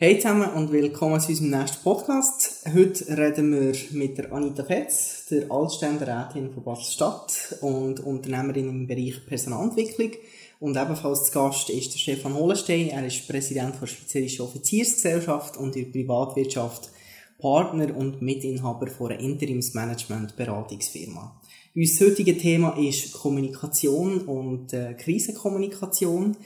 Hey zusammen und willkommen zu unserem nächsten Podcast. Heute reden wir mit der Anita Fetz, der Altständerätin von Basel-Stadt und Unternehmerin im Bereich Personalentwicklung. Und ebenfalls zu Gast ist der Stefan Hollenstein. Er ist Präsident der Schweizerischen Offiziersgesellschaft und in der Privatwirtschaft Partner und Mitinhaber von einer Interimsmanagement-Beratungsfirma. Unser heutiges Thema ist Kommunikation und äh, Krisenkommunikation.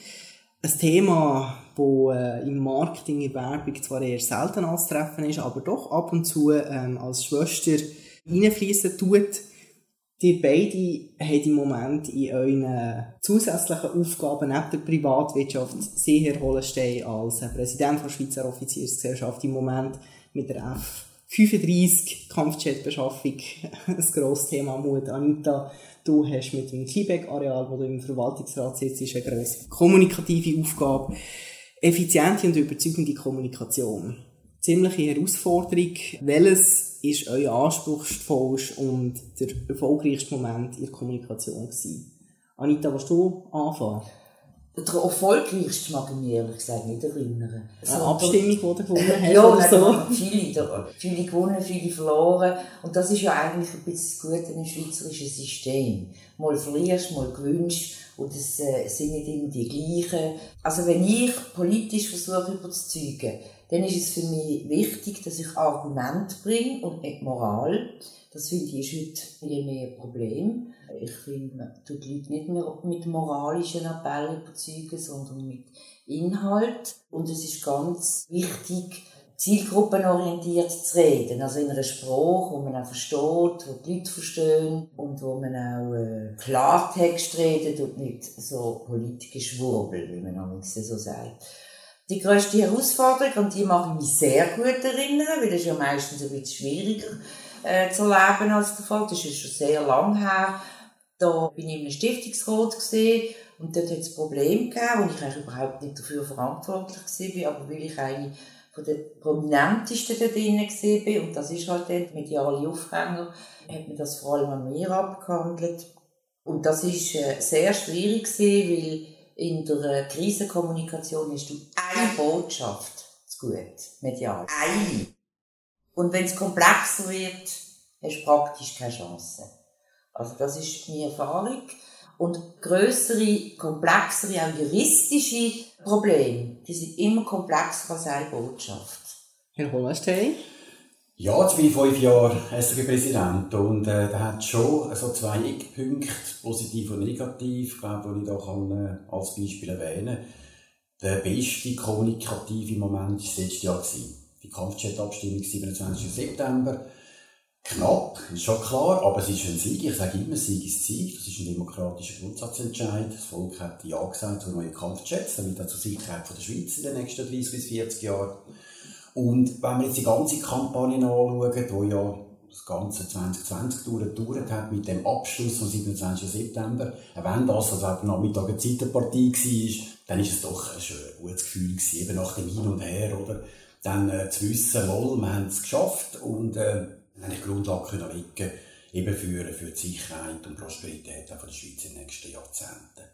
Ein Thema, wo äh, im Marketing, in Werbung zwar eher selten anzutreffen ist, aber doch ab und zu ähm, als Schwester reinfließen tut. Die beide haben im Moment in euren zusätzlichen Aufgaben neben der Privatwirtschaft sehr Herr Hollenstein als Präsident der Schweizer Offiziersgesellschaft im Moment mit der F35 Kampfjetbeschaffung ein grosses Thema Mut. Anita, Du hast mit dem Quebec-Areal, wo du im Verwaltungsrat sitzt, eine grosse kommunikative Aufgabe. Effiziente und überzeugende Kommunikation. Ziemliche Herausforderung. Welches ist euer anspruchsvollste und der erfolgreichste Moment in der Kommunikation gewesen? Anita, willst du anfangen? Der erfolgreichste mag ich mich ehrlich gesagt nicht erinnern. Eine so, Abstimmung, die du gewonnen hast? Ja, oder so. viele, viele gewonnen, viele verloren. Und das ist ja eigentlich ein bisschen das Gute im schweizerischen System. Mal verlierst, mal gewünscht. Und es äh, sind nicht immer die gleichen. Also wenn ich politisch versuche überzeugen, dann ist es für mich wichtig, dass ich Argumente bringe und nicht Moral. Das finde ich ist heute viel mehr ein Problem. Ich finde, man tut die Leute nicht mehr mit moralischen Appellen überzeugen, sondern mit Inhalt. Und es ist ganz wichtig, zielgruppenorientiert zu reden. Also in einer Sprache, wo man auch versteht, wo die Leute verstehen und wo man auch äh, Klartext redet und nicht so politisch Schwurbel, wie man manchmal so sagt. Die grösste Herausforderung, und die mache ich mich sehr gut erinnern, weil das ist ja meistens ein bisschen schwieriger äh, zu erleben als der Fall. Das ist schon sehr lang her. Da bin ich in einem Stiftungsrat gesehen und dort hat es Probleme gegeben, wo ich eigentlich überhaupt nicht dafür verantwortlich war, aber weil ich eine von den prominentesten da gesehen bin, und das ist halt dann mediale Aufhänger, hat man das vor allem an mir abgehandelt. Und das ist äh, sehr schwierig gewesen, weil in der Krisenkommunikation hast du eine Botschaft zu gut, medial. Eine. Und wenn es komplexer wird, hast du praktisch keine Chance. Also das ist meine Erfahrung. Und größere, komplexere, auch juristische Probleme, die sind immer komplexer als eine Botschaft. Herr Hollenstein? Ja, jetzt bin ich fünf Jahre SRG-Präsident und äh, da hat schon so zwei Eckpunkte, positiv und negativ, glaube ich, da kann äh, als Beispiel erwähnen. Der beste kommunikative Moment war das letzte Jahr. Die Kampfchat-Abstimmung 27. September knapp, ist schon klar, aber es ist ein Sieg. Ich sage immer, Sieg ist Sieg. Das ist ein demokratischer Grundsatzentscheid. Das Volk hat Ja gesagt zu neuen Kampfjets, damit auch zur Sicherheit der Schweiz in den nächsten 30 bis 40 Jahren. Und wenn wir jetzt die ganze Kampagne anschauen, die ja das ganze 2020 gedauert hat, mit dem Abschluss vom 27. September, wenn das also am Nachmittag eine Zeitenpartie war, dann ist es doch ein gutes Gefühl gewesen, eben nach dem Hin und Her, oder? Dann äh, zu wissen, wohl, wir haben es geschafft und äh, eine Grundlage können legen eben für, für die Sicherheit und Prosperität der Schweiz in den nächsten Jahrzehnten.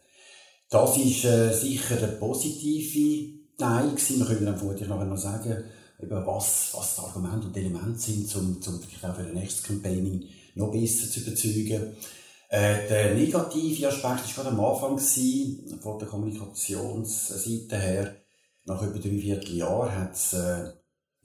Das ist äh, sicher der positive Teil gewesen. Wir können dann vorher noch einmal sagen, eben was, was die Argumente und Elemente sind, um, um auch für das nächste Campaigning noch besser zu überzeugen. Äh, der negative Aspekt war gerade am Anfang gewesen, von der Kommunikationsseite her. Nach über drei Vierteljahren hat es äh,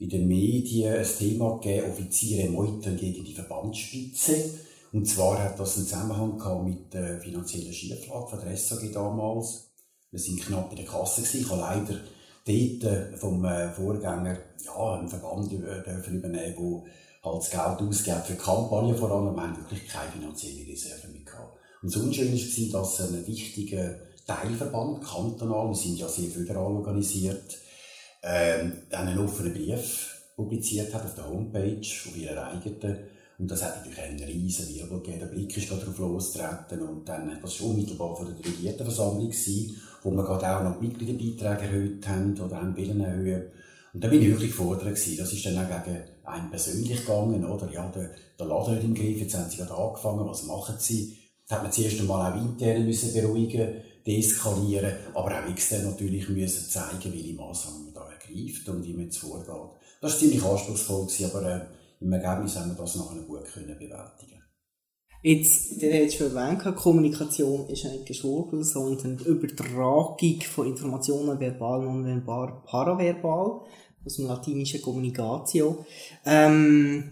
in den Medien ein Thema gegeben, Offiziere meutern gegen die Verbandsspitze. Und zwar hat das einen Zusammenhang mit der finanziellen Schieflage von der SAG damals. Wir sind knapp in der Kasse gewesen. Ich habe leider dort äh, vom äh, Vorgänger, ja, einen Verband übernehmen, wo halt das Geld ausgibt für Kampagnen vor allem. Wir haben wirklich keine finanzielle Reserve mehr gehabt. Und das Unschöne war, dass ein wichtiger Teilverband, kantonal, wir sind ja sehr föderal organisiert, ähm, dann einen offenen Brief publiziert hat auf der Homepage, auf ihrer eigenen. Und das hat natürlich einen riesen Wirbel gegeben. Der Blick ist darauf losgetreten und dann, das war unmittelbar von der Delegiertenversammlung wo wir gerade auch noch Mitgliederbeiträge erhöht haben oder haben Willen erhöhen. Und da bin ich wirklich gefordert gewesen. Das ist dann auch gegen einen persönlich gegangen, oder? Ja, der, der Laden hat im Griff, jetzt haben sie gerade angefangen, was machen sie? Da hat man zuerst einmal auch intern müssen beruhigen, deeskalieren, aber auch extern natürlich müssen zeigen, welche Massnahmen greift und wie man jetzt vorgeht. Das war ziemlich anspruchsvoll, aber äh, im Ergebnis haben wir das nachher gut können bewältigen Jetzt, der hat schon erwähnt, Kommunikation ist nicht Geschwurbel, sondern die Übertragung von Informationen verbal, nonverbal, paraverbal, aus dem latinischen Kommunikation. Ähm,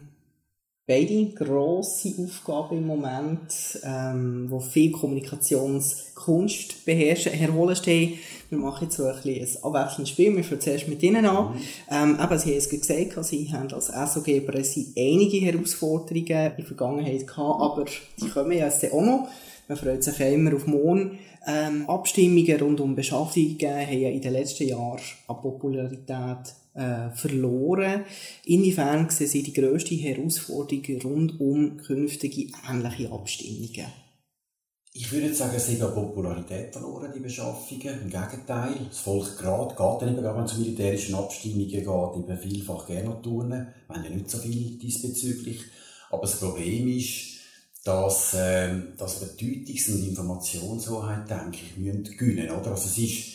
beide grosse Aufgaben im Moment, ähm, wo viel Kommunikationskunst beherrschen. Herr Wollenstein, wir machen jetzt so ein, ein abwechselndes Spiel. Wir fangen zuerst mit Ihnen an. Mhm. Ähm, eben, Sie haben es gesagt, Sie haben als SOG-Präsi einige Herausforderungen in der Vergangenheit gehabt, aber die kommen ja jetzt auch noch. Man freut sich ja immer auf morgen. Ähm, Abstimmungen rund um Beschaffungen haben ja in den letzten Jahren an Popularität äh, verloren. Inwiefern sehen Sie die grösste Herausforderung rund um künftige ähnliche Abstimmungen? Ich würde sagen, es hat an Popularität verloren, die Beschaffungen. Im Gegenteil. Das Volk gerade, geht dann eben, wenn es zu militärischen Abstimmungen geht, eben vielfach gerne turnen. Wir haben ja nicht so viel diesbezüglich. Aber das Problem ist, dass, äh, dass Bedeutungs- und Informationshoheit, denke ich, müssen gewinnen, oder? Also es ist,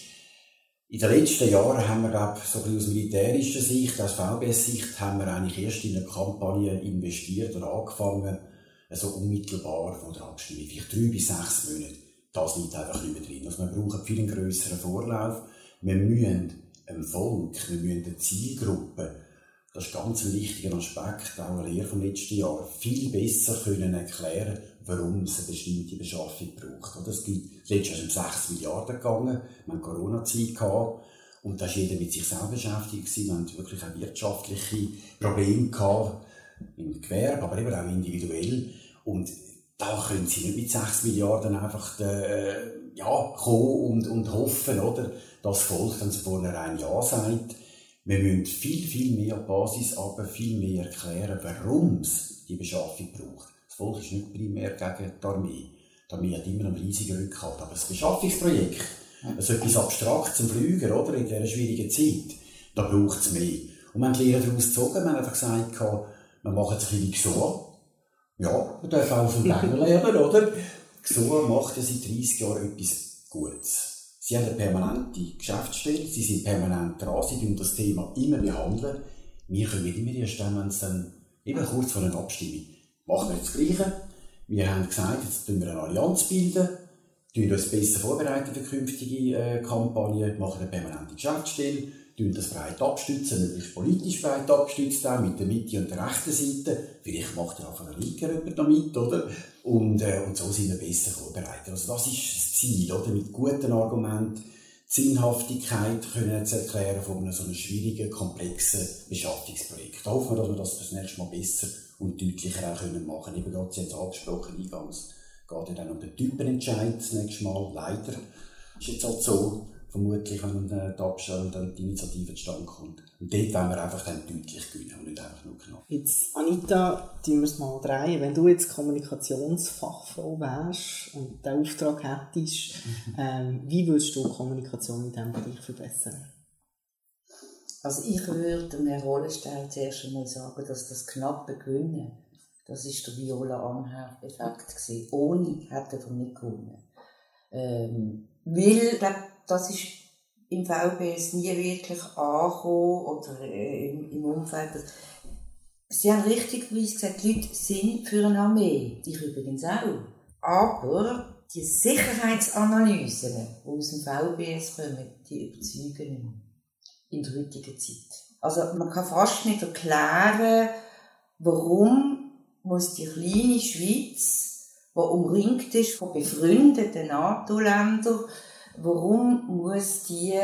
in den letzten Jahren haben wir, glaube so ein aus militärischer Sicht, aus VBS-Sicht, haben wir eigentlich erst in eine Kampagne investiert oder angefangen, also unmittelbar von der Abstimmung, vielleicht drei bis sechs Monate. Das liegt einfach nicht mehr drin. Also wir brauchen viel einen grösseren Vorlauf. Wir müssen einem Volk, wir müssen eine Zielgruppe, das ist ganz ein wichtiger Aspekt, auch eine Lehre vom letzten Jahr, viel besser können erklären, warum es eine bestimmte Beschaffung braucht. Oder es gibt, letztes Jahr um 6 Milliarden gegangen, wir haben Corona-Zeit und da ist jeder mit sich selber beschäftigt Wir haben wirklich auch wirtschaftliche Probleme gehabt, im Gewerbe, aber eben auch individuell. Und da können sie nicht mit 6 Milliarden einfach äh, ja, kommen und, und hoffen, oder, dass das Volk dann vornherein Ja sagt. Wir müssen viel, viel mehr Basis, aber viel mehr erklären, warum es die Beschaffung braucht. Volk ist nicht primär gegen die Armee. Die Armee hat immer einen riesigen Rückhalt. Aber das Beschaffungsprojekt, also etwas abstrakt zum Flüger, oder, in dieser schwierigen Zeit, da braucht es mehr. Und wir haben die Lehre daraus gezogen, wir haben einfach gesagt, wir machen es ein bisschen so. Ja, wir dürfen auch von Länger lernen, oder? XOA macht ja seit 30 Jahren etwas Gutes. Sie haben eine permanente Geschäftsstelle, sie sind permanent dran, sie tun das Thema immer behandeln. Wir können nicht immer erst dann, wenn es dann eben kurz vor einer Abstimmung machen wir das Gleiche. Wir haben gesagt, jetzt bilden wir eine Allianz, bilden, tun uns besser vorbereiten für künftige äh, Kampagnen, machen eine permanente Geschäftsstelle, tun das breit abstützen, möglichst politisch breit abstützt auch, mit der Mitte und der rechten Seite. Vielleicht macht er auch von der Linken jemand damit, oder? Und, äh, und so sind wir besser vorbereitet. Also das ist das Ziel, oder? Mit guten Argumenten, Sinnhaftigkeit können zu erklären von einem so einem schwierigen, komplexen Beschaffungsprojekt. Da hoffen wir, dass wir das das nächste Mal besser und deutlicher auch können machen können. Eben gerade, Sie es angesprochen, eingangs, geht ja dann um den Typenentscheid das nächste Mal. Leider ist jetzt halt so, vermutlich, wenn äh, die Abstellung dann die Initiative zustande kommt. Und dort wollen wir einfach dann deutlich gewinnen und nicht einfach nur knapp. Jetzt, Anita, tun wir es mal drehen. Wenn du jetzt Kommunikationsfachfrau wärst und den Auftrag hättest, ähm, wie würdest du Kommunikation in diesem Bereich verbessern? Also ich würde dem Herrn Rollenstein zuerst einmal sagen, dass das knappe Gewinnen, das ist der Viola Anherd-Effekt gewesen. Ohne hätte er nicht gewonnen. Ähm, weil, das ist im VBS nie wirklich angekommen oder äh, im, im Umfeld. Sie haben richtigerweise gesagt, die Leute sind für eine Armee. Ich übrigens auch. Aber die Sicherheitsanalysen, die aus dem VBS kommen, die überzeugen nicht mehr in der heutigen Zeit. Also man kann fast nicht erklären, warum muss die kleine Schweiz, die umringt ist von befreundeten NATO-Ländern, warum muss die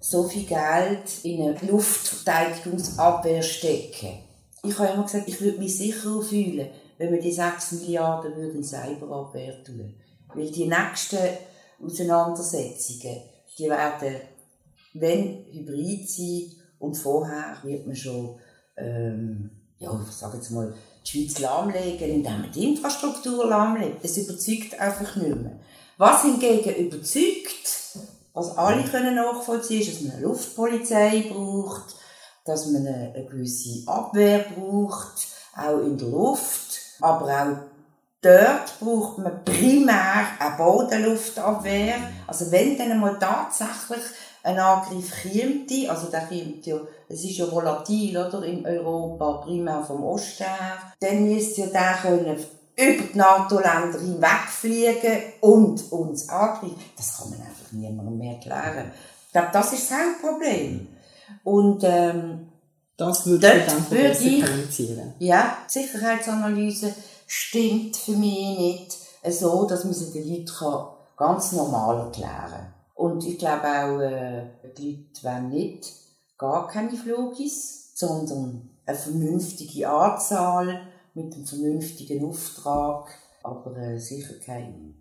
so viel Geld in eine Luftverteidigungsabwehr stecken? Ich habe immer gesagt, ich würde mich sicherer fühlen, wenn wir die 6 Milliarden in Cyberabwehr tun. Weil die nächsten Auseinandersetzungen, die werden wenn Hybrid sein und vorher wird man schon, ähm, ja, ich sage jetzt mal, die Schweiz lahmlegen, indem man die Infrastruktur lahmlegt. Das überzeugt einfach nicht mehr. Was hingegen überzeugt, was alle können nachvollziehen, ist, dass man eine Luftpolizei braucht, dass man eine, gewisse Abwehr braucht, auch in der Luft, aber auch dort braucht man primär eine Bodenluftabwehr. Also wenn dann einmal tatsächlich ein Angriff kommt, also der kommt ja, es ist ja volatil, oder, in Europa, primär vom Osten her, dann müsste ja der können über die NATO-Länder hinwegfliegen und uns angreifen. Das kann man einfach niemandem mehr erklären. Ich glaube, das ist das Hauptproblem. Und, ähm, das würde ich dann besser ich, kommunizieren. Ja, Sicherheitsanalyse stimmt für mich nicht so, dass man sie den Leuten ganz normal erklären kann. Und ich glaube auch, äh, die Leute wollen nicht gar keine Flugis, sondern eine vernünftige Anzahl mit einem vernünftigen Auftrag, aber äh, sicher kein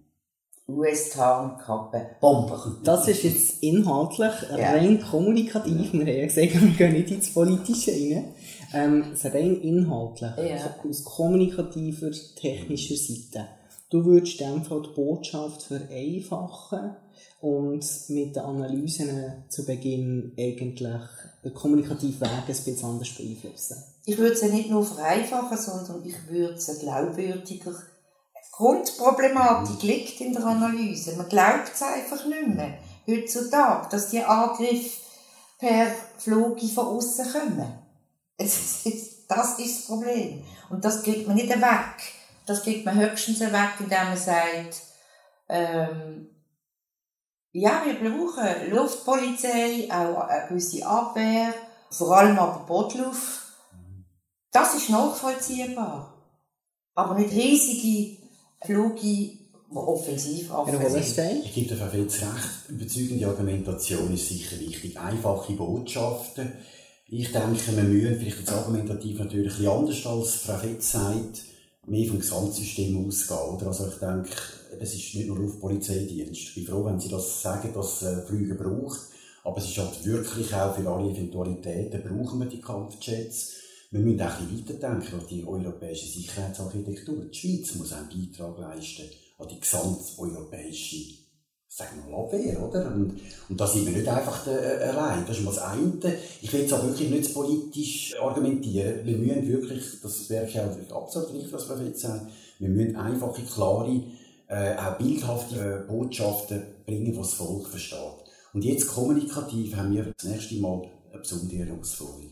US-Tarnkappe Bomber. Das ist jetzt inhaltlich ja. rein kommunikativ. Wir haben ja gesagt, wir gehen nicht ins Politische rein. Ähm, es rein inhaltlich, ja. aus kommunikativer, technischer Seite. Du würdest einfach die Botschaft vereinfachen und mit den Analysen zu Beginn eigentlich den kommunikativen Weg ein bisschen anders beeinflussen. Ich würde sie nicht nur vereinfachen, sondern ich würde sie glaubwürdiger. Die Grundproblematik liegt in der Analyse. Man glaubt es einfach nicht mehr heutzutage, dass die Angriffe per Flug von außen kommen. Das ist das Problem. Und das kriegt man nicht weg. Das kriegt man höchstens weg, indem man sagt, ähm, ja, wir brauchen Luftpolizei, auch eine gewisse Abwehr, vor allem aber Bootluft. Das ist nachvollziehbar. Aber nicht riesige Flüge, die offensiv sind. Ich gebe dir Frau Fetz recht. Überzeugende Argumentation ist sicher wichtig. Einfache Botschaften. Ich denke, wir müssen vielleicht jetzt argumentativ natürlich ein bisschen anders als Frau Fetz sagt, mehr vom Gesamtsystem ausgehen. Oder? Also ich denke, es ist nicht nur auf Polizeidienst. Ich bin froh, wenn Sie das sagen, dass es äh, Flüge braucht. Aber es ist halt wirklich auch für alle Eventualitäten brauchen wir die Kampfjets. Wir müssen auch ein bisschen weiterdenken an die europäische Sicherheitsarchitektur. Die Schweiz muss einen Beitrag leisten an die gesamteuropäische sagen wir mal Abwehr, oder? Und, und da sind wir nicht einfach äh, allein. Das ist mal das eine. Ich will jetzt auch wirklich nicht politisch argumentieren. Wir müssen wirklich, das wäre auch absolut richtig, was Frau Fetz sagt, wir müssen einfache, klare, äh, auch bildhafte äh, Botschaften bringen, die das Volk versteht. Und jetzt kommunikativ haben wir das nächste Mal eine besondere Herausforderung.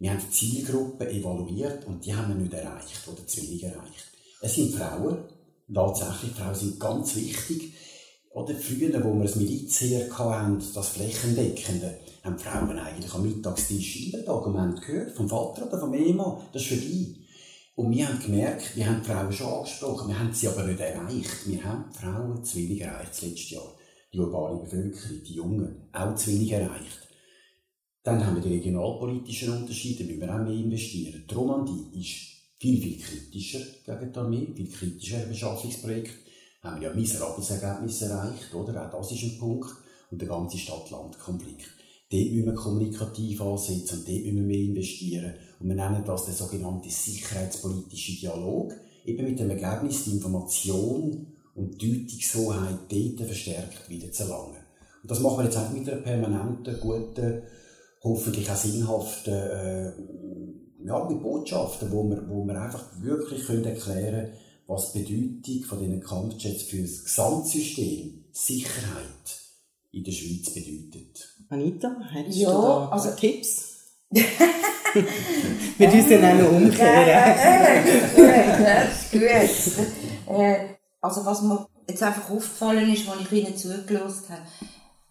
Wir haben die Zielgruppe evaluiert und die haben wir nicht erreicht oder zu wenig erreicht. Es sind Frauen, tatsächlich, Frauen sind ganz wichtig. Oder früher, wo wir das Milizheer hatten, das Flächendeckende, haben Frauen eigentlich am Mittagstisch jeden Tag und haben gehört, vom Vater oder vom Ehemann, das ist für die. Und wir haben gemerkt, wir haben die Frauen schon angesprochen, wir haben sie aber nicht erreicht. Wir haben die Frauen zu wenig erreicht das letzte Jahr. Die urbane Bevölkerung, die Jungen, auch zu wenig erreicht. Dann haben wir die regionalpolitischen Unterschiede, müssen wir auch mehr investieren. Die Romandie ist viel, viel kritischer gegen die Armee, viel kritischer Beschaffungsprojekt. Haben wir ja miserables Ergebnis erreicht, oder? Auch das ist ein Punkt. Und der ganze Stadt-Land-Konflikt. Dort müssen wir kommunikativ ansetzen und dort müssen wir mehr investieren. Und wir nennen das den sogenannten sicherheitspolitischen Dialog. Eben mit dem Ergebnis, die Information und Deutungshoheit dort verstärkt wieder zu erlangen. Und das machen wir jetzt auch mit einer permanenten, guten, hoffentlich auch sinnhaften, äh, ja, mit Botschaften, wo wir, wo wir einfach wirklich können erklären können, was die Bedeutung von diesen Kampfjets für das Gesamtsystem Sicherheit in der Schweiz bedeutet. Anita, hättest ja, du da also, Tipps? Wir müssen auch noch umkehren. Ja, gut, gut. Äh, also was mir jetzt einfach aufgefallen ist, als ich Ihnen zugelassen habe,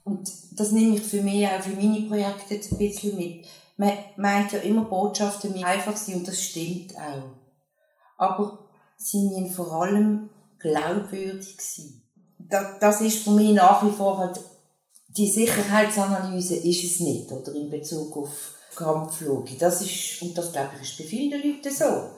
und das nehme ich für mich auch für meine Projekte jetzt ein bisschen mit. Man meint ja immer, Botschaften müssen einfach sein und das stimmt auch. Aber sie müssen vor allem glaubwürdig sein. Das ist für mich nach wie vor halt, die Sicherheitsanalyse ist es nicht, oder in Bezug auf Kampfflüge. Das ist, und das glaube ich ist bei vielen Leuten so.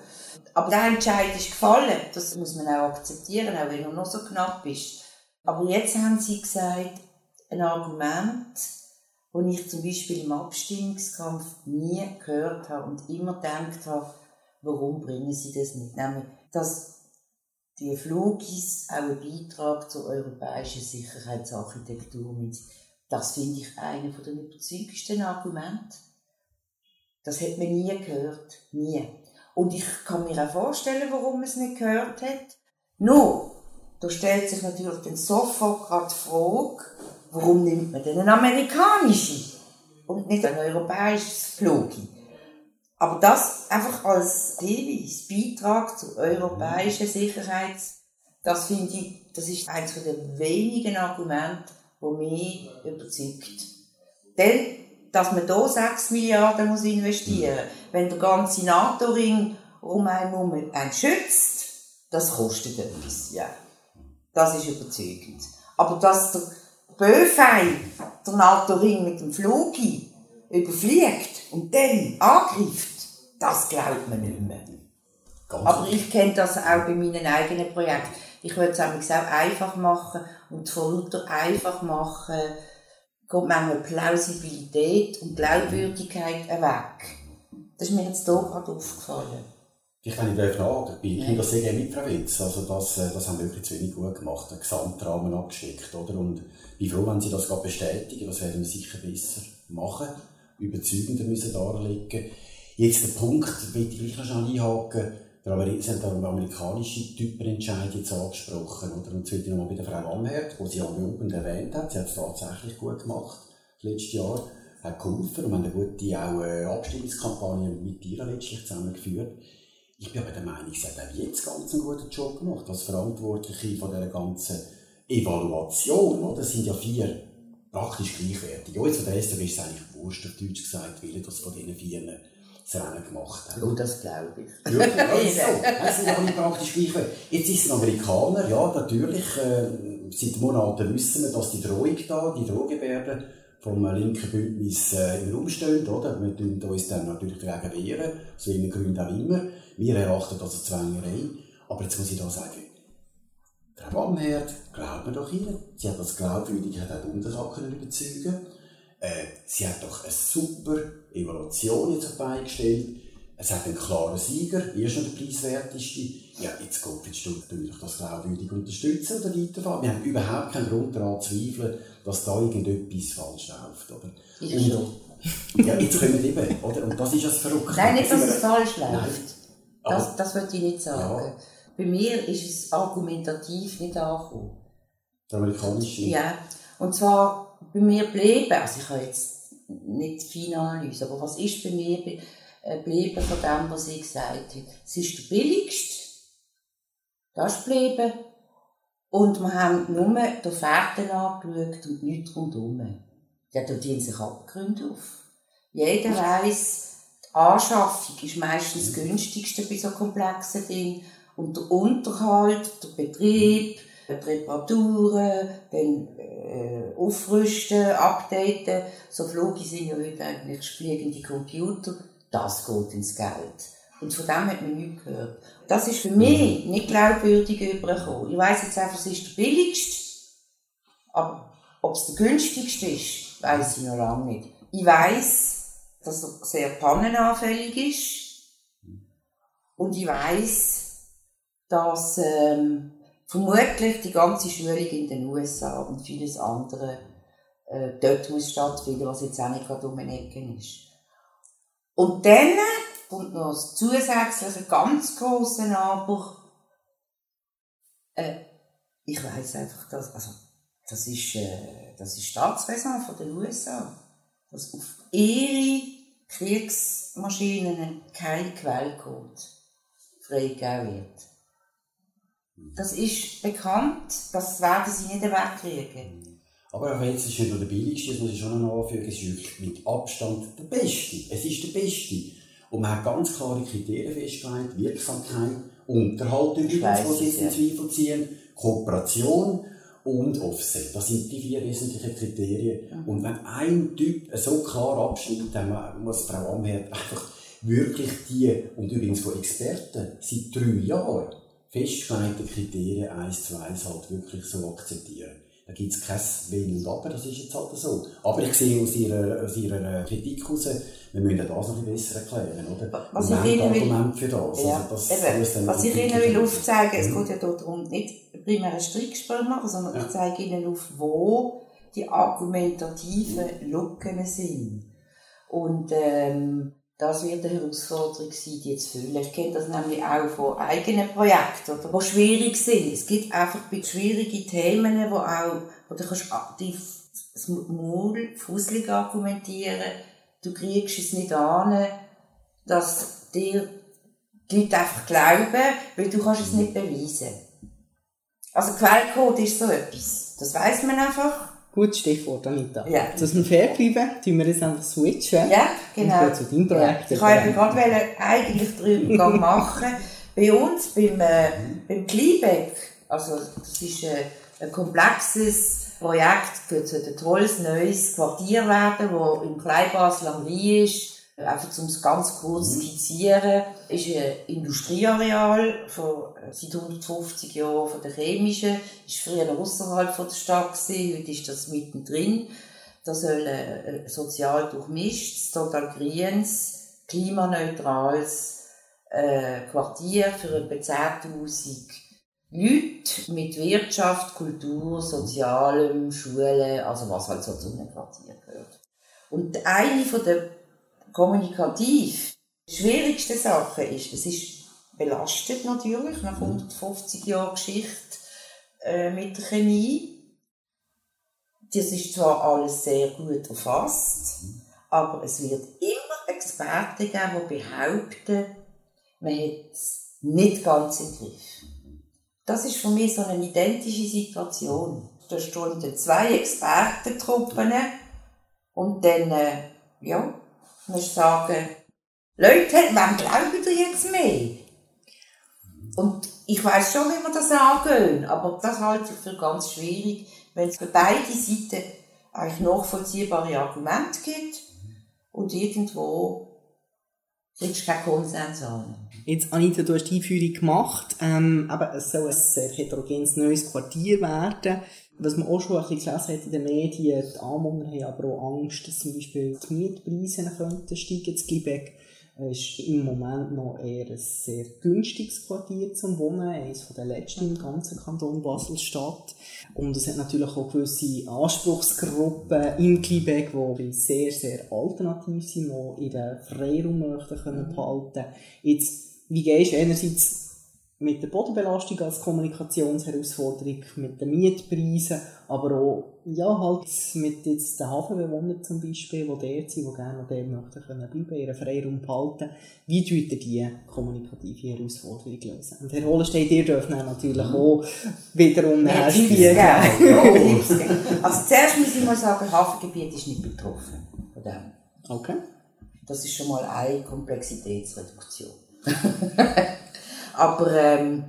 Aber der Entscheid ist gefallen. Das muss man auch akzeptieren, auch wenn er noch so knapp ist. Aber jetzt haben sie gesagt, ein Argument, das ich zum Beispiel im Abstimmungskampf nie gehört habe und immer gedacht habe, warum bringen sie das nicht? Nämlich, dass die Flugis auch einen Beitrag zur europäischen Sicherheitsarchitektur mit. Das finde ich einer der überzeugendsten Argumente. Das hat man nie gehört. Nie. Und ich kann mir auch vorstellen, warum man es nicht gehört hat. Nur, da stellt sich natürlich dann sofort gerade die Frage, warum nimmt man denn eine amerikanische und nicht ein europäisches Flogi? Aber das einfach als Hinweis, Beitrag zur europäischen Sicherheit, das finde ich, das ist eines der wenigen Argumente, die mich überzeugt. Denn, dass man hier 6 Milliarden muss investieren muss, wenn der ganze NATO-Ring um einen herum schützt, das kostet etwas, ja. Das ist überzeugend. Aber dass der Böfei der NATO-Ring mit dem Flug überfliegt und dann angreift, das glaubt man nicht mehr. Ganz Aber ich kenne das auch bei meinen eigenen Projekten. Ich würde es auch einfach machen und von lauter einfach machen kommt manchmal Plausibilität und Glaubwürdigkeit weg. Das ist mir jetzt hier gerade aufgefallen. Ich kann nicht fragen, das sehr gerne mit Witz. Also das, äh, das haben wir wirklich zu wenig gut gemacht, einen Gesamtrahmen abgesteckt, oder? Und ich bin froh, wenn Sie das gerade bestätigen, das werden wir sicher besser machen, überzeugender müssen darlegen. Jetzt der Punkt, will ich gleich noch schnell einhaken, der, amerikanischen Typenentscheid jetzt angesprochen, oder? Und jetzt nochmal bei der Frau Amherd, die Sie ja oben erwähnt hat, sie hat es tatsächlich gut gemacht, letztes Jahr, hat geholfen und wir haben eine gute auch, äh, Abstimmungskampagne mit ihr letztlich zusammengeführt. Ich bin aber der Meinung, sie hat auch jetzt ganz einen guten Job gemacht, als Verantwortliche von dieser ganzen Evaluation, oder? Das sind ja vier praktisch gleichwertig. Uns von der SWB ist es eigentlich wurscht, auf Deutsch gesagt, weil das von diesen vier das Rennen gemacht haben. Oh, das glaube ich. Wirklich? Also, das sind alle praktisch gleich. Jetzt ist es ein Amerikaner, ja, natürlich. Äh, seit Monaten wissen wir, dass die Drohung da, die Drohgebärde vom linken Bündnis äh, im Raum steht, oder? Wir tun uns dann natürlich dagegen wehren, aus welchen Gründen auch immer. Wir erachten das als Zwängerei. Aber jetzt muss ich da sagen, Frau Amherd, glaubt mir doch ihr. Sie hat als Glaubwürdigkeit auch Bundesrat überzeugen äh, Sie hat doch eine super Evaluation jetzt beigestellt. Es hat einen klaren Sieger, er ist noch der preiswerteste. Ja, jetzt kommt jetzt natürlich das glaubwürdig unterstützen oder weiterfahren. Wir haben überhaupt keinen Grund daran zu zweifeln, dass da irgendetwas falsch läuft, oder? Ich und, schon. Ja, jetzt kommen wir eben, oder? Und das ist das Verrückte. Nein, nicht, dass es falsch läuft. Das, das würde ich nicht sagen. Ja. Bei mir ist es argumentativ nicht angekommen. Der amerikanische? Ja. Und zwar bei mir bleiben, also ich habe jetzt nicht feine Analyse, aber was ist bei mir geblieben von dem, was ich gesagt habe? Es ist der billigste. Das ist geblieben. Und wir haben nur den Fährten angeschaut und nichts rundherum. Ja, da dienen sich Abgründe auf. Jeder weiss, die Anschaffung ist meistens das günstigste bei so komplexen Dingen. Und der Unterhalt, der Betrieb, die Reparaturen, dann äh, aufrüsten, updaten. So Flüge sind ja heute eigentlich fliegende Computer. Das geht ins Geld. Und von dem hat man nichts gehört. Das ist für mich nicht glaubwürdig übergekommen. Ich weiss jetzt einfach, es ist der billigste. Aber ob es der günstigste ist, weiss ich noch lange nicht. Ich weiss, dass er sehr pannenanfällig ist. Und ich weiss, dass ähm, vermutlich die ganze Schulung in den USA und vieles andere äh, dort muss stattfinden, was jetzt auch nicht gerade um den Ecken ist. Und dann kommt noch das zusätzliche, ganz grosse Aber. Äh, ich weiß einfach, dass, also, das ist, äh, das ist Staatsräson von den USA, dass auf ihre Kriegsmaschinen kein Quellcode freigegeben wird. Das ist bekannt, das werden sie nicht wegkriegen. Aber auch wenn es nicht nur der billigste, das muss ich schon noch anfügen, es ist wirklich mit Abstand der beste. Es ist der beste. Und man hat ganz klare Kriterien festgelegt, Wirksamkeit, Unterhalt übrigens, was jetzt in Zweifel ziehen, Kooperation und Offset. Das sind die vier wesentlichen Kriterien. Mhm. Und wenn ein Typ so klar abschneidet, dann muss Frau Amherd einfach wirklich die, und übrigens von Experten, seit drei Jahren, festgelegte Kriterien eins zu eins halt wirklich so akzeptieren. Da gibt es kein Wenn und Aber, das ist jetzt halt so. Aber ich sehe aus Ihrer, aus ihrer Kritik heraus, wir müssen das noch ein bisschen besser erklären, oder? Was ich Ihnen will, für das. Ja, also das was ich Ihnen will aufzeigen, es geht ja darum, nicht primär ein Strickspiel machen, sondern ja. ich zeige Ihnen auf, wo die argumentativen Lücken sind. Und ähm, das wird eine Herausforderung sein, die zu füllen. Ich kenne das nämlich auch von eigenen Projekten, die schwierig sind. Es gibt einfach schwierige Themen, wo auch, wo du kannst, die das Maul fusselig argumentieren. Du kriegst es nicht an, dass dir die Leute einfach glauben, weil du kannst es nicht beweisen. Also Quellcode ist so etwas. Das weiß man einfach. Gutes Stichwort, Anita. Ja. Dass wir fair bleiben, tun wir jetzt einfach switchen. Ja, genau. Und zu deinem Projekt. Ja. Ich wollte gerade eigentlich den Übergang machen. Bei uns, beim, äh, beim Kleinbeck, also das ist äh, ein komplexes Projekt, könnte ein tolles neues Quartier werden, das im Kleinbasel am Rhein ist. Einfach um es ganz kurz zu skizzieren, ist ein Industrieareal von, äh, seit 150 Jahren von der chemischen, ist früher außerhalb von der Stadt gewesen, heute ist das mittendrin. Das soll äh, sozial durchmischtes, total grünes, klimaneutrales äh, Quartier für etwa 10.000 Leute mit Wirtschaft, Kultur, Sozialem, Schule, also was halt so zu einem Quartier gehört. Und eine von der kommunikativ schwierigsten Sachen ist, es ist belastet natürlich nach 150 Jahren Geschichte äh, mit der Chemie. Das ist zwar alles sehr gut erfasst, aber es wird immer Experten geben, die behaupten, man hat es nicht ganz im Griff. Das ist für mich so eine identische Situation. Da stehen zwei Expertentruppen und dann, äh, ja, musst sagen, Leute, wem glauben ihr jetzt mehr? Und ich weiß schon, wie man das angehen, aber das halte ich für ganz schwierig, wenn es für beide Seiten eigentlich nachvollziehbare Argumente gibt und irgendwo kriegst du keinen Konsens an. Jetzt, Anita, du hast die Einführung gemacht. Ähm, aber es soll ein sehr heterogenes neues Quartier werden. Was man auch schon ein bisschen gelesen hat in den Medien, die Anwohner haben aber auch Angst, dass zum Beispiel die Mietpreise könnten steigen. Das Gibeck ist im Moment noch eher ein sehr günstiges Quartier zum Wohnen, eines den letzten im ganzen Kanton Basel-Stadt. Und es hat natürlich auch gewisse Anspruchsgruppen im Quebec, die sehr, sehr alternativ sind, die ihren Freiraum möchten können behalten. Jetzt, wie gehst du einerseits mit der Bodenbelastung als Kommunikationsherausforderung, mit den Mietpreisen, aber auch, ja, halt mit jetzt den Hafenbewohnern zum Beispiel, die dort sind, die gerne dort möchten können bleiben, ihren Freiraum behalten. Wie tut ihr diese kommunikative Herausforderung lösen? Und Herr Holenstein, ihr dürft natürlich auch wiederum Ja. Tipps geben. Also zuerst muss ich mal sagen, Hafengebiet ist nicht betroffen von dem. Okay. Das ist schon mal eine Komplexitätsreduktion. Aber ähm,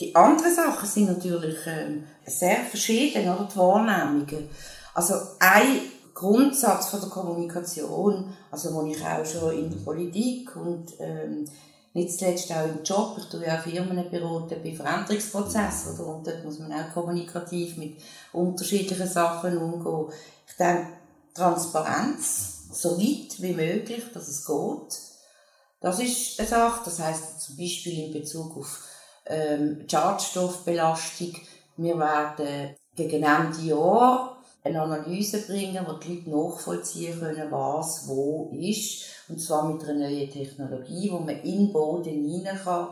die anderen Sachen sind natürlich ähm, sehr verschieden, oder die Wahrnehmungen. Also ein Grundsatz von der Kommunikation, also wo ich auch schon in der Politik und ähm, nicht zuletzt auch im Job, ich tue ja Firmen beraten bei Veränderungsprozessen, oder? und dort muss man auch kommunikativ mit unterschiedlichen Sachen umgehen. Ich denke, Transparenz, so weit wie möglich, dass es geht. Das ist eine Sache, das heisst zum Beispiel in Bezug auf ähm, Schadstoffbelastung, wir werden gegen Ende Jahr eine Analyse bringen, wo die Leute nachvollziehen können, was wo ist. Und zwar mit einer neuen Technologie, wo man in den Boden hinein kann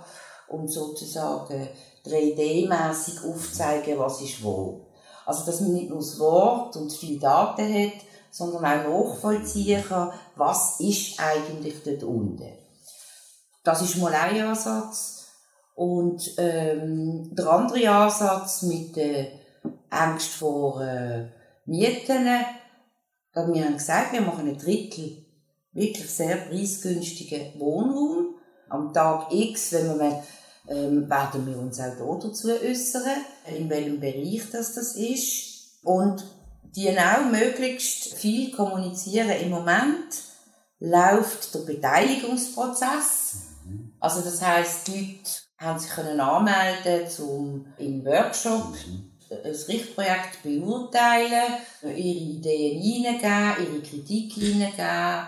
und sozusagen 3D-mässig aufzeigen, was ist wo. Also, dass man nicht nur das Wort und viele Daten hat, sondern auch nachvollziehen kann, was ist eigentlich dort unten. Das ist mal ein Ansatz. Und ähm, der andere Ansatz mit der Angst vor äh, Mieten, wir haben gesagt, wir machen ein Drittel wirklich sehr preisgünstigen Wohnraum. Am Tag X, wenn wir ähm, werden wir uns auch dazu äußern, in welchem Bereich das, das ist. Und die auch möglichst viel kommunizieren. Im Moment läuft der Beteiligungsprozess. Also das heißt, die Leute haben sich können anmelden zum im Workshop ein Richtprojekt beurteilen, ihre Ideen hineingeben, ihre Kritik hineingeben.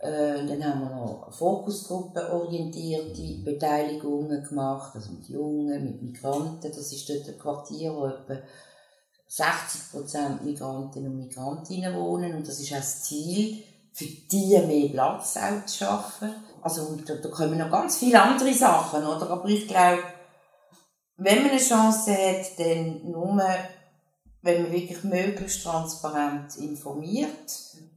Äh, dann haben wir noch fokusgruppenorientierte Beteiligungen gemacht, also mit Jungen, mit Migranten. Das ist dort ein Quartier, wo etwa 60% Migrantinnen und Migrantinnen wohnen. Und das ist auch das Ziel, für die mehr Platz auch zu schaffen. Also, da, da kommen noch ganz viele andere Sachen, oder? Aber ich glaube, wenn man eine Chance hat, dann nur wenn man wirklich möglichst transparent informiert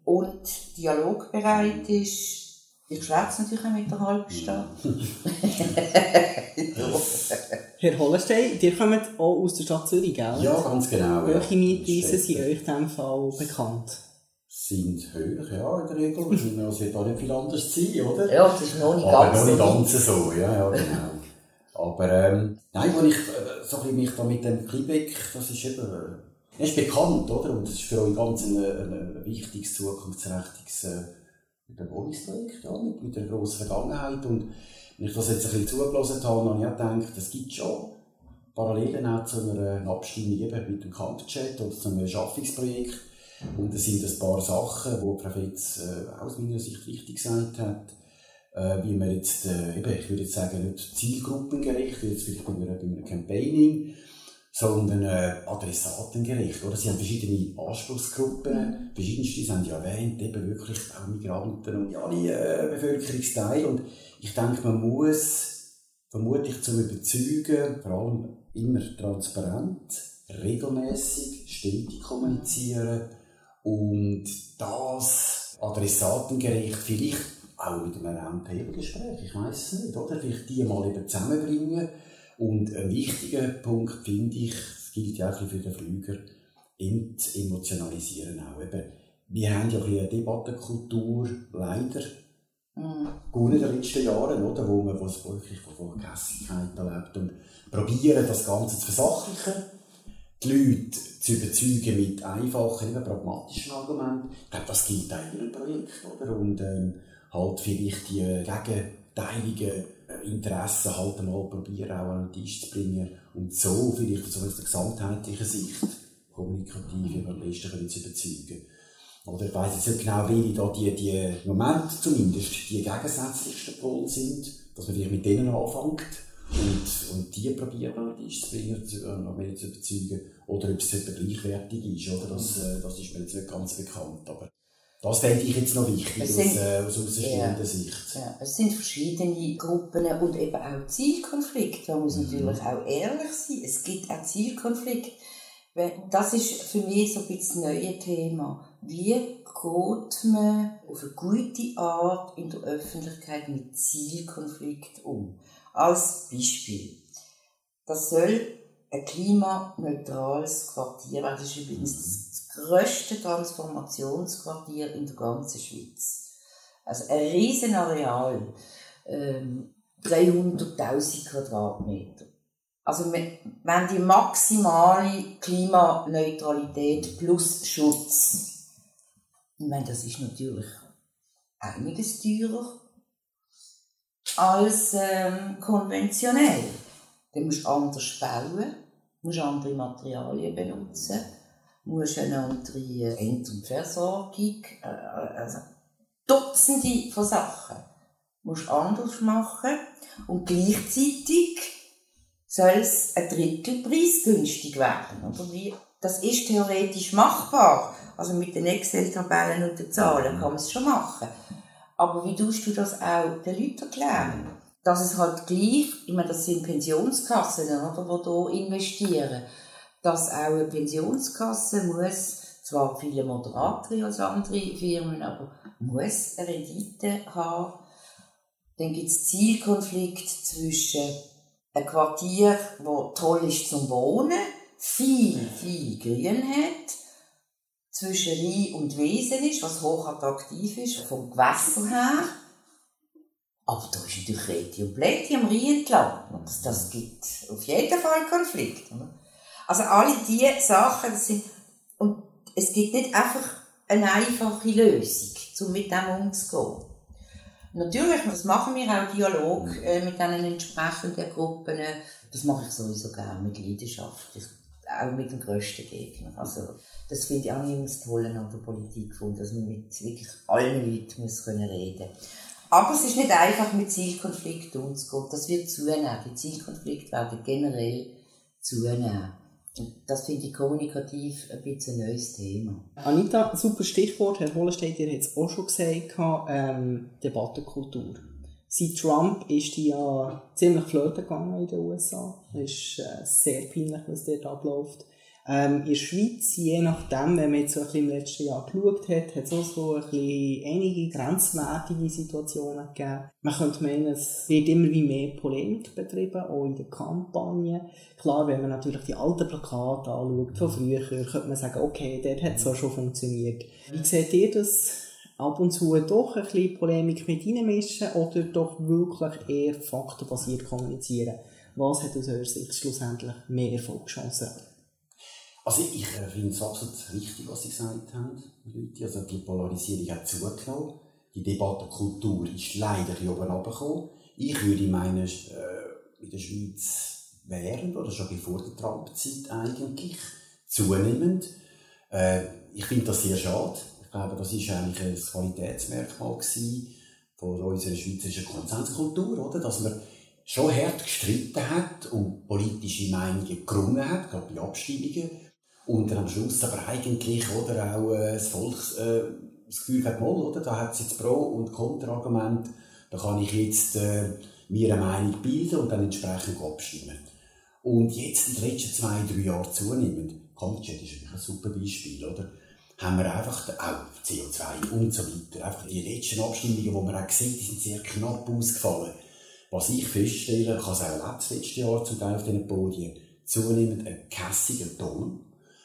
und dialogbereit ist. Ich schwätze natürlich auch mit der Halbstadt. Herr Hollenstein, ihr kommt auch aus der Stadt Zürich, gell? Ja, ganz genau. Welche ja. Mietpreise sind euch in diesem Fall bekannt? Sind hoch, ja, in der Regel. Es wird auch nicht viel anders sein, oder? Ja, das ist noch nicht Aber ganz noch nicht ganz so, ja, ja, genau. Aber, ähm, nein, als ich, äh, so ein mich da mit dem Klibeck, das ist eben, äh, er ist bekannt, oder? Und das ist für euch ganz ein, ein, ein wichtiges, zukunftsträchtiges, äh, mit dem Wohnungsprojekt, ja, mit, mit einer grossen Vergangenheit. Und wenn ich das jetzt ein bisschen zugelassen habe, habe ich auch gedacht, es gibt schon Parallelen auch zu einer Abstimmung eben mit dem Kampfchat oder zu einem Schaffungsprojekt. Und es sind ein paar Sachen, die Frau Fetz äh, aus meiner Sicht wichtig gesagt hat äh, wie man jetzt, äh, eben, ich würde jetzt sagen, nicht zielgruppengerecht, wie jetzt vielleicht bei einem, bei einem Campaigning, sondern äh, adressatengerecht. Oder? Sie haben verschiedene Anspruchsgruppen, verschiedenste, Sie haben ja erwähnt, eben wirklich auch Migranten und alle äh, Bevölkerungsteile. Und ich denke, man muss vermutlich zum Überzeugen, vor allem immer transparent, regelmäßig, stetig kommunizieren und das adressatengerecht vielleicht auch mit einem Roundtable-Gespräch, ich weiß es nicht, oder? Vielleicht die mal eben zusammenbringen. Und ein wichtiger Punkt finde ich, das gilt ja auch für den Flüger, emotionalisieren auch. Eben, wir haben ja ein eine Debattenkultur, leider, Mhm. in den letzten Jahren, oder? Wo man wo es wirklich von, Hässigkeit erlebt und probieren, das Ganze zu versachlichen, die Leute zu überzeugen mit einfachen, eben pragmatischen Argumenten. Ich glaube, das gilt auch in einem Projekt, oder? Und ähm, halt vielleicht die äh, gegenteiligen äh, Interessen halt einmal probieren, auch an den Tisch zu bringen und so vielleicht so aus der gesamtheitlichen Sicht kommunikativ am besten können zu überzeugen. Oder ich weiss jetzt nicht genau, welche da die, die, im Moment zumindest, die gegensätzlichsten Pole sind, dass man vielleicht mit denen anfängt und, und die probiert an den Tisch zu äh, noch mehr zu überzeugen. Oder ob es etwa gleichwertig ist, oder? Das, äh, das ist mir jetzt nicht ganz bekannt. Aber das fände ich jetzt noch wichtig, Es aus, sind- äh, aus außenstehender Ja. Sicht. Ja, es sind verschiedene Gruppen und eben auch Zielkonflikte. Man muss natürlich auch ehrlich sein. Es gibt auch Zielkonflikte. Das ist für mich so ein bisschen das neue Thema. Wie geht man auf eine gute Art in der Öffentlichkeit mit Zielkonflikten um? Als Beispiel. Das soll ein klimaneutrales Quartier werden. Das ist übrigens das grösste Transformationsquartier in der ganzen Schweiz. Also ein riesen Areal, ähm, 300.000 Quadratmeter. Also wir wenn die maximale Klimaneutralität plus Schutz. Ich meine, das ist natürlich einiges teurer als ähm, konventionell. Dann musst du anders bauen, musst andere Materialien benutzen, musst eine andere äh, End- und Versorgung, äh, also Dutzende von Sachen musst du anders machen und gleichzeitig soll es ein Drittel preisgünstig werden. Oder wie? Das ist theoretisch machbar. Also mit den Excel-Tabellen und den Zahlen kann man es schon machen. Aber wie tust du das auch den Leuten erklären? Dass es halt gleich, ich meine, das sind Pensionskassen, oder, die hier investieren. Dass auch eine Pensionskasse muss, zwar viel moderater als andere Firmen, aber muss eine Rendite haben. Dann gibt es Zielkonflikt zwischen ein Quartier, das toll ist zum Wohnen, viel, viel Grün hat, zwischen Rhein und Wiesen ist, was hochattraktiv ist, vom Gewässer her. Aber da ist natürlich Reti und Plätti am Rhein entlang. Und das gibt auf jeden Fall Konflikt. Also alle diese Sachen, das sind, und es gibt nicht einfach eine einfache Lösung, um mit dem umzugehen. Natürlich, das machen wir auch Dialog äh, mit diesen entsprechenden Gruppen. Das mache ich sowieso gerne mit Leidenschaft. Ich, auch mit dem grössten Gegner. Also, das finde ich auch das Tolle an der Politik, dass man mit wirklich allen Leuten muss können reden Aber es ist nicht einfach, mit Zielkonflikten umzugehen. Das wird zunehmen. Die Zielkonflikte werden generell zunehmen. Und das finde ich kommunikativ ein bisschen ein neues Thema. Anita, super Stichwort. Herr Hollenstein, ihr hat es auch schon gesagt, ähm, Debattenkultur. Seit Trump ist die ja ziemlich flöten gegangen in den USA. Es ist äh, sehr peinlich, was dort abläuft. Ähm, in der Schweiz, je nachdem, wenn man jetzt so ein bisschen im letzten Jahr geschaut hat, hat es auch so ein bisschen einige grenzwertige Situationen gegeben. Man könnte meinen, es wird immer wie mehr Polemik betrieben, auch in der Kampagne. Klar, wenn man natürlich die alten Plakate anschaut, von früher, könnte man sagen, okay, dort hat es auch schon funktioniert. Wie seht ihr das? Ab und zu doch ein bisschen Polemik mit reinmischen oder doch wirklich eher faktenbasiert kommunizieren? Was hat aus eurer Sicht schlussendlich mehr Erfolgschancen? Also ich äh, finde es absolut richtig, was Sie gesagt haben, Leute. Also die Polarisierung hat zugenommen. Die Debattenkultur ist leider hier oben runtergekommen. Ich würde meinen, äh, in der Schweiz während oder schon bevor der Trump-Zeit eigentlich zunehmend. Äh, ich finde das sehr schade. Glaube, das ist eigentlich ein Qualitätsmerkmal von unserer schweizerischen Konsenskultur, oder? Dass man schon hart gestritten hat und politische Meinungen gerungen hat, gerade bei Abstimmungen. Und dann am Schluss aber eigentlich, oder, auch äh, das Volk äh, das Gefühl hat, mal, oder, da hat es jetzt Pro- und Kontraargument, da kann ich jetzt äh, mir eine Meinung bilden und dann entsprechend abstimmen. Und jetzt in den letzten zwei, drei Jahren zunehmend, Comchat ist ein super Beispiel, oder? Haben wir einfach auch CO2 und so weiter. Einfach die letzten Abstimmungen, die man auch sieht, die sind sehr knapp ausgefallen. Was ich feststelle, ich habe es auch erlebt, das letzte Jahr zum Teil auf diesen Podien, zunehmend ein kässiger Ton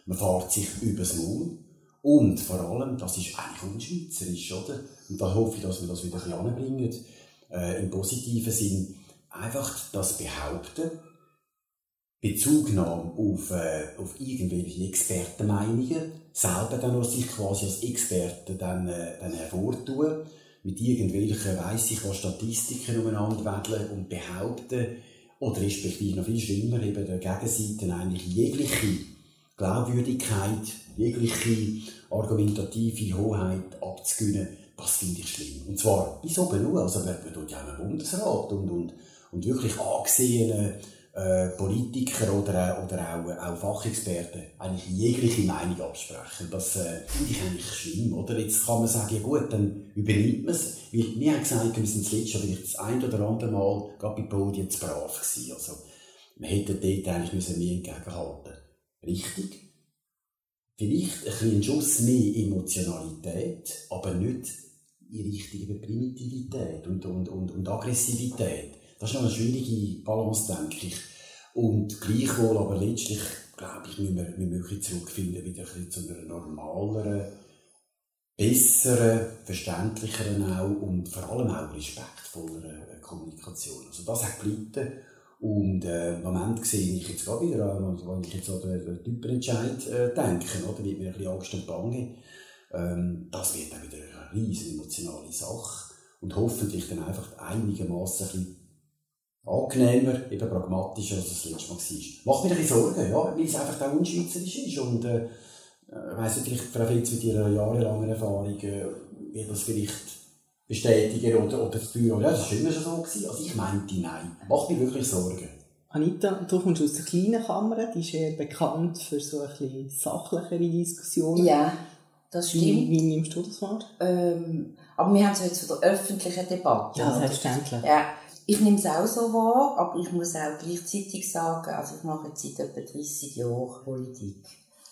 man fährt sich übers Maul. Und vor allem, das ist eigentlich unschweizerisch, oder? Und da hoffe ich, dass wir das wieder ein bisschen äh, im positiven Sinn. Einfach das Behaupten, Bezugnahme auf, äh, auf irgendwelche Expertenmeinungen, selber dann aus sich quasi als Experte dann, äh, dann hervortun, mit irgendwelchen, weiss ich was, Statistiken umeinander wedeln und behaupten, oder respektive noch viel schlimmer, eben der Gegenseite eigentlich jegliche Glaubwürdigkeit, jegliche argumentative Hoheit abzugewinnen, das finde ich schlimm. Und zwar bis oben nur, also man, man tut ja im Bundesrat und, und, und wirklich angesehene äh, Politiker oder, oder auch, auch Fachexperten eigentlich jegliche Meinung absprechen. Das äh, finde ich eigentlich schlimm, oder? Jetzt kann man sagen, ja gut, dann übernimmt man es. Wir haben gesagt, wir sind das letzte vielleicht das ein oder andere Mal gerade bei Podien zu brav gewesen. Also, wir hätten dort eigentlich müssen mehr entgegenhalten richtig. Vielleicht ein bisschen Schuss mehr Emotionalität, aber nicht in Richtung Primitivität und, und, und, und Aggressivität. Das ist noch eine schwierige Balance, denke ich. Und gleichwohl, aber letztlich, glaube ich, müssen wir, wir müssen zurückfinden wieder ein zu einer normaleren, besseren, verständlicheren auch und vor allem auch respektvolleren Kommunikation. Also das hat gelitten und äh, im Moment sehe ich jetzt gerade wieder, wenn ich jetzt an den, Typenentscheid äh, denke, oder, wird mir ein bisschen Angst und Bange. Ähm, das wird dann wieder eine riesige emotionale Sache und hoffentlich dann einfach einigermaßen ein angenehmer, eben pragmatischer, als es das letzte Mal war. Macht mir ein bisschen Sorgen, ja, weil es einfach auch unschweizerisch ist und äh, ich weiss nicht, Frau Fitz, mit Ihrer jahrelangen Erfahrung äh, wird das vielleicht bestätigen oder, oder führen. Ja, das war immer schon so. Gewesen. Also ich meinte nein. Macht mir wirklich Sorgen. Anita, du kommst aus der kleinen Kammer, die ist eher bekannt für so ein bisschen sachlichere Diskussionen. Ja, das stimmt. Wie, wie nimmst du das wahr? Ähm, aber wir haben es jetzt von der öffentlichen Debatte. Ja, selbstverständlich. Ja, ich nehme es auch so wahr, aber ich muss auch gleichzeitig sagen, also ich mache jetzt seit etwa 30 Jahren Politik.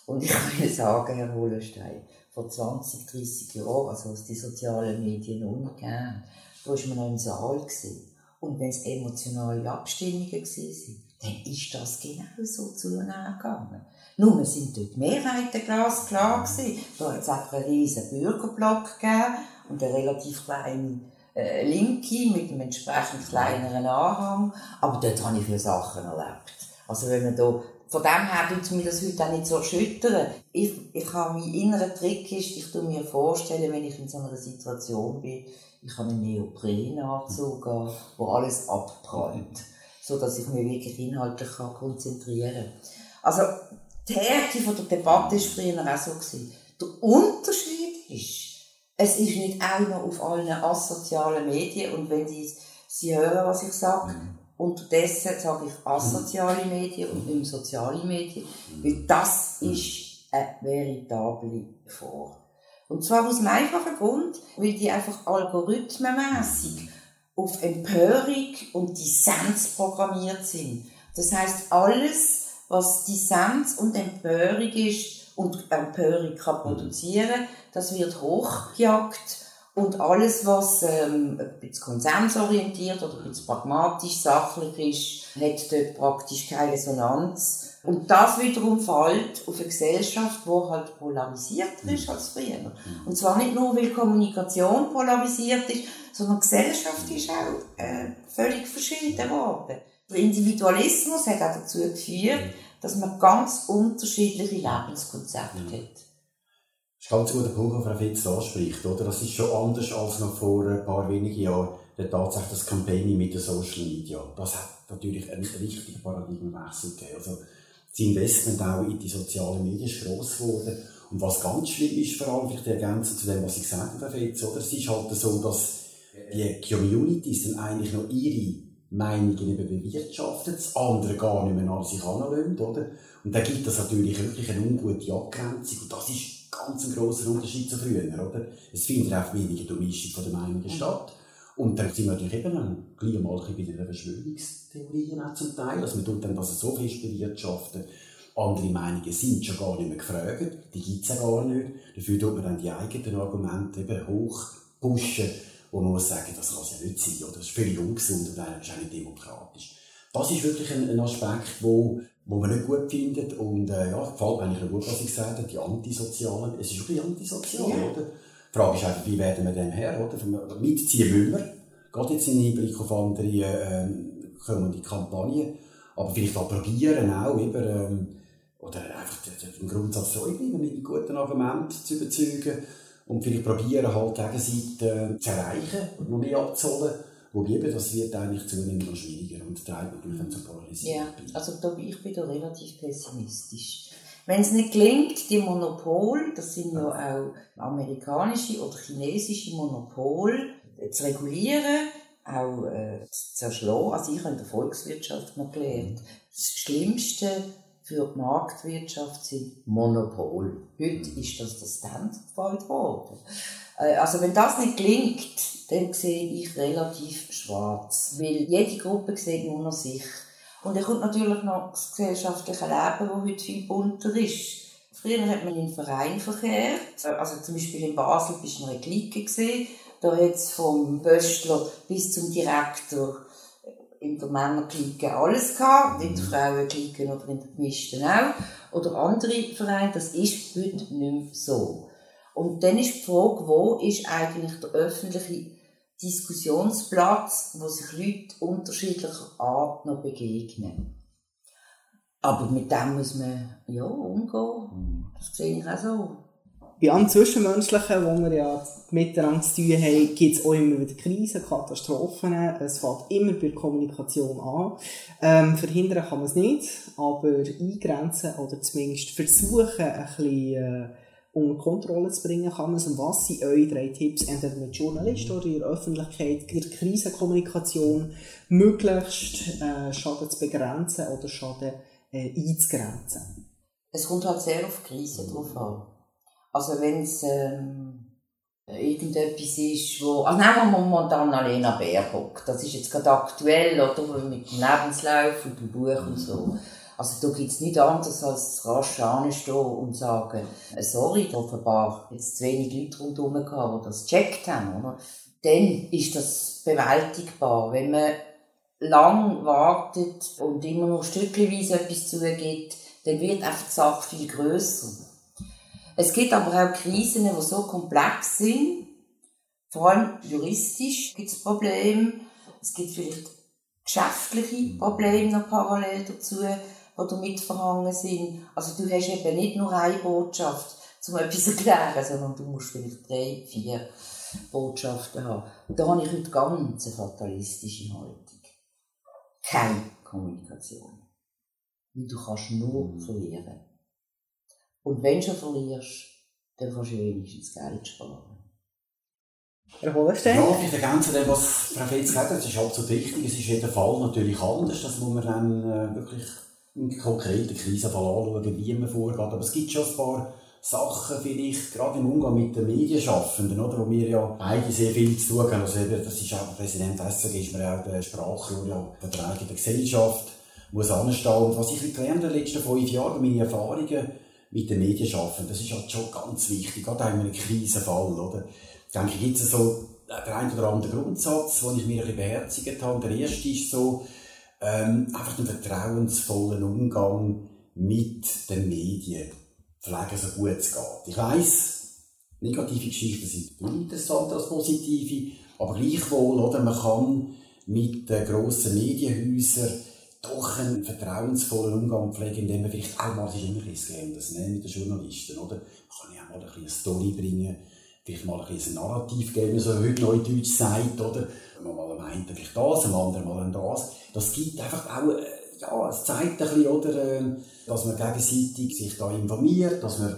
Und ich kann Ihnen sagen, Herr Hohlenstein, vor 20, 30 Jahren, also als die sozialen Medien umgehen, da war man noch im Saal. Gewesen. Und wenn es emotionale Abstimmungen waren, dann ist das genau so zugegangen. Nur sind dort Mehrheiten glasklar gewesen. Da hat es einfach einen riesen Bürgerblock gegeben und eine relativ kleine äh, Linke mit einem entsprechend kleineren Anhang. Aber dort habe ich viele Sachen erlebt. Also wenn man da von dem her tut mir das heute auch nicht so erschüttern. Ich, ich habe mein innerer Trick ist, ich tue mir vorstellen, wenn ich in so einer Situation bin, ich habe einen Neoprenanzug an, wo alles abprallt. So dass ich mich wirklich inhaltlich konzentrieren kann. Also, die Härte der Debatte war früher auch so. Gewesen. Der Unterschied ist, es ist nicht einer auf allen asozialen Medien und wenn Sie, Sie hören, was ich sage, mhm. Unterdessen sage ich asoziale Medien und nicht soziale Medien, weil das ist eine veritable Gefahr. Und zwar aus dem einfachen Grund, weil die einfach algorithmenmässig auf Empörung und Dissens programmiert sind. Das heißt, alles, was Dissens und Empörung ist und Empörung kann produzieren, das wird hochgejagt. Und alles, was ähm, ein bisschen konsensorientiert oder ein bisschen pragmatisch, sachlich ist, hat dort praktisch keine Resonanz. Und das wiederum fällt auf eine Gesellschaft, die halt polarisierter ist als früher. Und zwar nicht nur, weil Kommunikation polarisiert ist, sondern die Gesellschaft ist auch äh, völlig verschieden geworden. Der Individualismus hat auch dazu geführt, dass man ganz unterschiedliche Lebenskonzepte mhm. hat. Das ist ganz guter Punkt, den Frau Fitz anspricht, oder? Das ist schon anders als noch vor ein paar wenigen Jahren der tatsächlich das Campaigning mit den Social Media. Das hat natürlich einen richtigen Paradigmenwechsel gegeben. Also, das Investment auch in die sozialen Medien ist gross geworden. Und was ganz schlimm ist, vor allem vielleicht ergänzend zu dem, was ich gesagt habe, Fitz, oder? Es ist halt so, dass die Communities dann eigentlich noch ihre Meinungen eben bewirtschaften, das andere gar nicht mehr an sich heranlassen, oder? Und da gibt es natürlich wirklich eine ungute Abgrenzung. Und das ist ganz ein grosser Unterschied zu früher, oder? Es findet auch weniger Durchmischung von den Meinungen statt. Und dann sind wir natürlich eben dann gleich mal bei den Verschwörungstheorien auch zum Teil. Also man tut dann das so fest bewirtschaften. Andere Meinungen sind schon gar nicht mehr gefragt. Die gibt es ja gar nicht. Dafür tut man dann die eigenen Argumente eben hoch pushen wo man muss sagen, das kann es ja nicht sein, oder? das ist völlig ungesund und eigentlich auch nicht demokratisch. Das ist wirklich ein, ein Aspekt, wo, wo man nicht gut findet und äh, ja, gefällt mir eigentlich gut, was ich gesagt habe, die Antisozialen, es ist wirklich antisozial, ja. oder? Die Frage ist einfach, wie werden wir dem her, oder? Mitziehen wollen wir, gerade jetzt im Hinblick auf andere äh, kommende Kampagnen, aber vielleicht auch probieren, auch über, ähm, oder einfach den Grundsatz so bleiben, mit guten Argument zu überzeugen, und vielleicht probieren halt Gegenseite äh, zu erreichen und noch mehr abzuholen. Wobei eben, das wird eigentlich zunehmend noch schwieriger und treibt natürlich dann zur Polarisierung. Ja, also da, ich bin da relativ pessimistisch. Wenn es nicht gelingt, die Monopol, das sind ja auch amerikanische oder chinesische Monopol, zu regulieren, auch äh, zu zerschlagen. Also ich habe in der Volkswirtschaft noch gelernt, das Schlimmste für die Marktwirtschaft sind Monopol. Heute mhm. ist das der Standard geworden. Äh, also wenn das nicht gelingt, dann sehe ich relativ schwarz. Weil jede Gruppe sieht nur noch sich. Und dann kommt natürlich noch das gesellschaftliche Leben, das heute viel bunter ist. Früher hat man in Verein verkehrt. Also zum Beispiel in Basel bist du noch in Clique gesehen. Da hat es vom Böstler bis zum Direktor in der Männerklicke alles gehabt, in der mhm. Frauenklicke oder in der gemischten auch. Oder andere Vereine, das ist heute nicht mehr so. Und dann ist die Frage, wo ist eigentlich der öffentliche Diskussionsplatz, wo sich Leute unterschiedlicher Art noch begegnen. Aber mit dem muss man ja umgehen. Mhm. Das sehe ich auch so bei allem Zwischenmenschlichen, wo wir ja miteinander zu tun haben, gibt es auch immer wieder Krisen, Katastrophen. Es fängt immer bei der Kommunikation an. Ähm, verhindern kann man es nicht, aber eingrenzen oder zumindest versuchen, ein bisschen äh, unter Kontrolle zu bringen kann man es. Und was sind eure drei Tipps, entweder mit Journalisten oder in der Öffentlichkeit, in der Krisenkommunikation, möglichst äh, Schaden zu begrenzen oder Schaden äh, einzugrenzen? Es kommt halt sehr auf die Krise drauf an. Also wenn es ähm, irgendetwas ist, wo... Also nehmen wir momentan Alena Baerbock. Das ist jetzt gerade aktuell, oder? Mit dem Lebenslauf und dem Buch und so. Also da gibt es nichts anderes als rasch anstehen und sagen, äh, sorry, offenbar jetzt zu wenig Leute rundherum gehabt, die das gecheckt haben, oder? Dann ist das bewältigbar. Wenn man lang wartet und immer noch stückchenweise etwas zugeht, dann wird einfach die Sache viel grösser. Es gibt aber auch Krisen, die so komplex sind. Vor allem juristisch gibt es Probleme. Es gibt vielleicht geschäftliche Probleme noch parallel dazu, die damit verhangen sind. Also du hast eben nicht nur eine Botschaft, um etwas zu erklären, sondern du musst vielleicht drei, vier Botschaften haben. Da habe ich heute ganz eine fatalistische Haltung. Keine Kommunikation. Weil du kannst nur verlieren. Und wenn du schon verlierst, dann kannst du wenigstens Geld sparen. Herr Hollenstein? Ja, ich ergänze dem, was Frau Fetz gesagt hat, es ist absolut richtig. Es ist jeder Fall natürlich anders. Das muss man dann äh, wirklich in konkreten Krisenfall anschauen, wie man vorgeht. Aber es gibt schon ein paar Sachen, vielleicht gerade im Umgang mit den Medienschaffenden, oder, wo wir ja beide sehr viel zu tun haben. Also, das ist auch Präsident SCG, ist mir auch der Sprachrohr ja, Vertrag in der Gesellschaft muss anstehen. Und was ich gelernt habe in den letzten fünf Jahren, meine Erfahrungen mit den Medien schaffen, das ist halt schon ganz wichtig, gerade in einem Krisenfall, oder? Ich denke, gibt es so der ein oder andere Grundsatz, den ich mir ein bisschen beherzigt habe. Der erste ist so, ähm, einfach einen vertrauensvollen Umgang mit den Medien pflegen, so gut es geht. Ich weiss, negative Geschichten sind interessanter als positive, aber gleichwohl, oder, man kann mit den grossen Medienhäusern doch einen vertrauensvollen Umgang pflegen, indem man vielleicht auch mal, immer ein bisschen das ne, mit den Journalisten, oder? Man kann ja auch mal ein bisschen eine Story bringen, vielleicht mal ein bisschen ein Narrativ geben, so wie heute Neudeutsch sagt, oder? Man mal meint vielleicht das, am anderen mal das. Das gibt einfach auch, äh, ja, es zeigt ein bisschen, oder, äh, dass man gegenseitig sich da informiert, dass man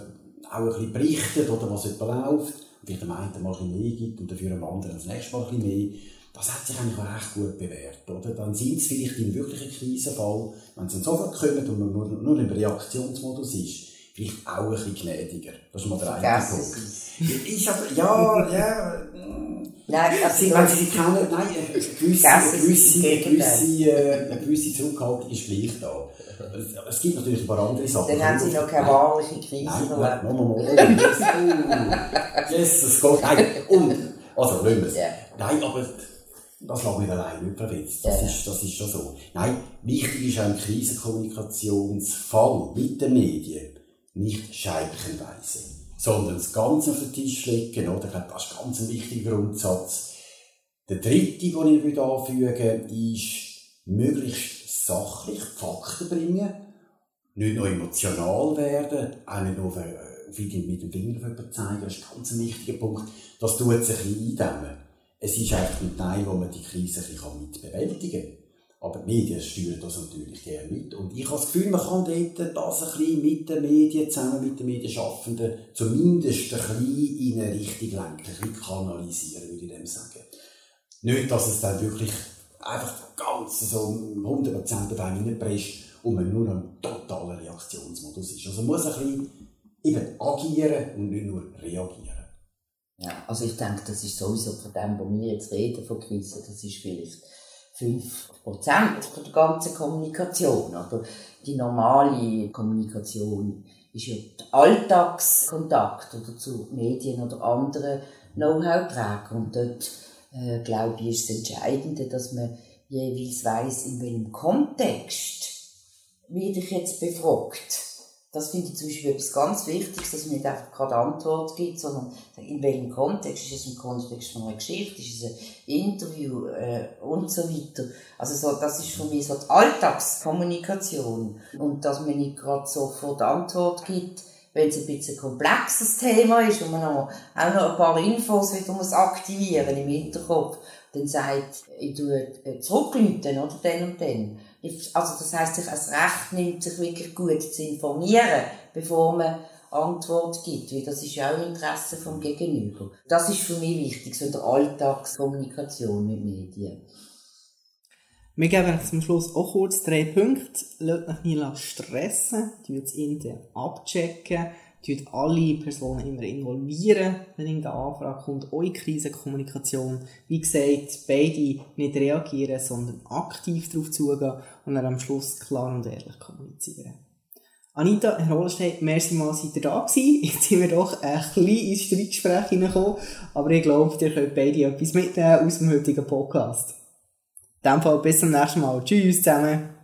auch ein bisschen berichtet, oder, was etwa läuft. Und vielleicht am einen mal ein bisschen mehr gibt und dafür am anderen das nächste Mal ein bisschen mehr. Das hat sich eigentlich auch recht gut bewährt, oder? Dann sind es vielleicht im wirklichen Krisenfall, wenn sie sofort kommen und man nur, nur im Reaktionsmodus ist, vielleicht auch ein bisschen gnädiger. Das ist mal der eine Punkt. Ich aber, ja, ja. Nein, also Sie, wenn Sie kennen, nein, eine gewisse, eine gewisse, eine gewisse, äh, eine gewisse Zurückhaltung ist gleich da. Es gibt natürlich ein paar andere Sachen. Dann haben Sie noch keine wahrliche Krise Nein, nein, nein, nein, nein, Jesus Gott, nein, und, also, lassen wir es. Nein, aber das lässt mich allein nicht verwetzt. Das, Ja. ist, das ist schon so. Nein, wichtig ist im Krisenkommunikationsfall mit den Medien nicht scheibchenweise, sondern das Ganze auf den Tisch legen, oder? Ich glaube, das ist ganz ein wichtiger Grundsatz. Der dritte, den ich würde anfügen ist, möglichst sachlich Fakten bringen, nicht nur emotional werden, auch nicht nur äh, mit dem Finger zeigen, das ist ein ganz ein wichtiger Punkt. Das tut sich ein bisschen eindämmen. Es ist einfach ein Teil, wo man die Krise ein mit bewältigen kann. Aber die Medien steuern das natürlich gerne mit. Und ich habe das Gefühl, man kann dort das ein bisschen mit den Medien, zusammen mit den Medienschaffenden, zumindest ein bisschen in eine Richtung lenken, ein bisschen kanalisieren, würde ich dem sagen. Nicht, dass es dann wirklich einfach ganz so 100% auf reinpresst und man nur im totalen Reaktionsmodus ist. Also man muss ein bisschen eben agieren und nicht nur reagieren. Ja, also ich denke, das ist sowieso von dem, wo wir jetzt reden, von Krise, das ist vielleicht 5% von der ganzen Kommunikation. Aber die normale Kommunikation ist ja der Alltagskontakt oder zu Medien oder anderen Know-how-Trägern. Und dort, äh, glaube ich, ist das Entscheidende, dass man jeweils weiss, in welchem Kontext werde ich jetzt befragt. Das finde ich zum Beispiel etwas ganz Wichtiges, dass man nicht einfach gerade Antwort gibt, sondern in welchem Kontext. Ist es im Kontext von einer Geschichte, ist es ein Interview äh, und so weiter. Also so, das ist für mich so die Alltagskommunikation. Und dass man nicht gerade sofort Antwort gibt, wenn es ein bisschen ein komplexes Thema ist und man auch noch ein paar Infos wieder muss aktivieren im Hinterkopf, dann sagt, ich tue äh, zurückrufen, oder, dann und dann. Also das heisst, sich als Recht nimmt, sich wirklich gut zu informieren, bevor man Antwort gibt, weil das ist ja auch Interesse vom Gegenüber. Das ist für mich wichtig, so der Alltagskommunikation mit Medien. Wir geben zum Schluss auch kurz drei Punkte. Lasst euch nicht stressen, tut es intern abchecken, tut alle Personen immer involvieren, wenn irgendeine Anfrage kommt, eure Krisenkommunikation. Wie gesagt, beide nicht reagieren, sondern aktiv darauf zugehen und dann am Schluss klar und ehrlich kommunizieren. Anita, Herr Holstein, merci mal, seid ihr da gewesen. Jetzt sind wir doch ein bisschen ins Streitgespräch hineingekommen, aber ich glaube, ihr könnt beide etwas mitnehmen aus dem heutigen Podcast. In dem Fall bis zum nächsten Mal. Tschüss zusammen.